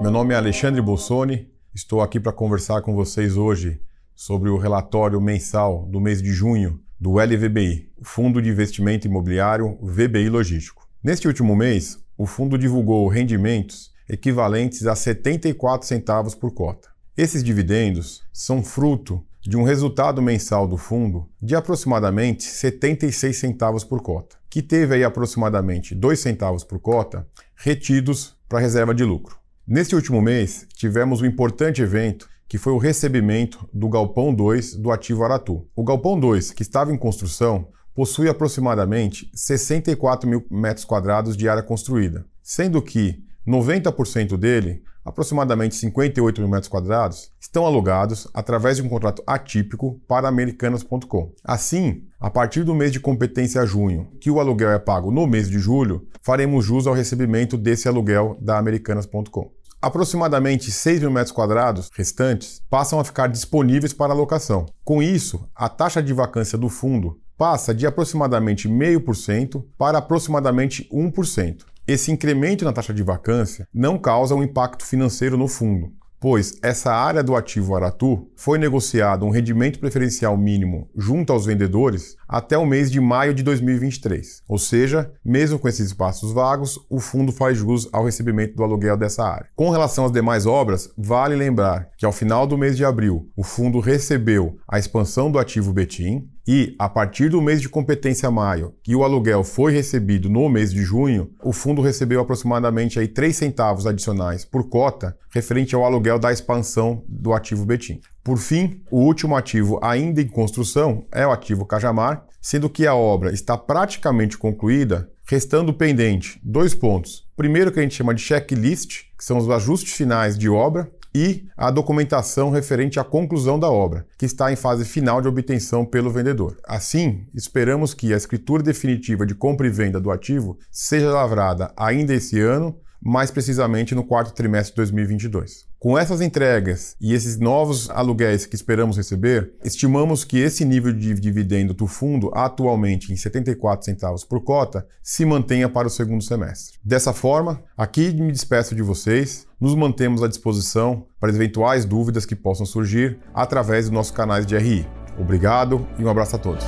Meu nome é Alexandre Bolsoni, estou aqui para conversar com vocês hoje sobre o relatório mensal do mês de junho do LVBI, Fundo de Investimento Imobiliário VBI Logístico. Neste último mês, o fundo divulgou rendimentos equivalentes a 74 centavos por cota. Esses dividendos são fruto de um resultado mensal do fundo de aproximadamente 76 centavos por cota, que teve aí aproximadamente 2 centavos por cota retidos para reserva de lucro. Neste último mês, tivemos um importante evento que foi o recebimento do Galpão 2 do ativo Aratu. O Galpão 2, que estava em construção, possui aproximadamente 64 mil metros quadrados de área construída, sendo que 90% dele, aproximadamente 58 mil metros quadrados, estão alugados através de um contrato atípico para Americanas.com. Assim, a partir do mês de competência junho, que o aluguel é pago no mês de julho, faremos jus ao recebimento desse aluguel da Americanas.com. Aproximadamente 6 mil metros quadrados restantes passam a ficar disponíveis para locação. Com isso, a taxa de vacância do fundo passa de aproximadamente 0,5% para aproximadamente 1%. Esse incremento na taxa de vacância não causa um impacto financeiro no fundo, pois essa área do ativo Aratu foi negociado um rendimento preferencial mínimo junto aos vendedores até o mês de maio de 2023. Ou seja, mesmo com esses espaços vagos, o fundo faz jus ao recebimento do aluguel dessa área. Com relação às demais obras, vale lembrar que ao final do mês de abril, o fundo recebeu a expansão do ativo Betim, e, a partir do mês de competência maio, que o aluguel foi recebido no mês de junho, o fundo recebeu aproximadamente aí 3 centavos adicionais por cota referente ao aluguel da expansão do ativo Betim. Por fim, o último ativo ainda em construção é o ativo Cajamar, sendo que a obra está praticamente concluída, restando pendente dois pontos. Primeiro, que a gente chama de checklist, que são os ajustes finais de obra, e a documentação referente à conclusão da obra, que está em fase final de obtenção pelo vendedor. Assim, esperamos que a escritura definitiva de compra e venda do ativo seja lavrada ainda esse ano, mais precisamente no quarto trimestre de 2022. Com essas entregas e esses novos aluguéis que esperamos receber, estimamos que esse nível de dividendo do fundo, atualmente em 74 centavos por cota, se mantenha para o segundo semestre. Dessa forma, aqui me despeço de vocês, nos mantemos à disposição para eventuais dúvidas que possam surgir através dos nossos canais de RI. Obrigado e um abraço a todos.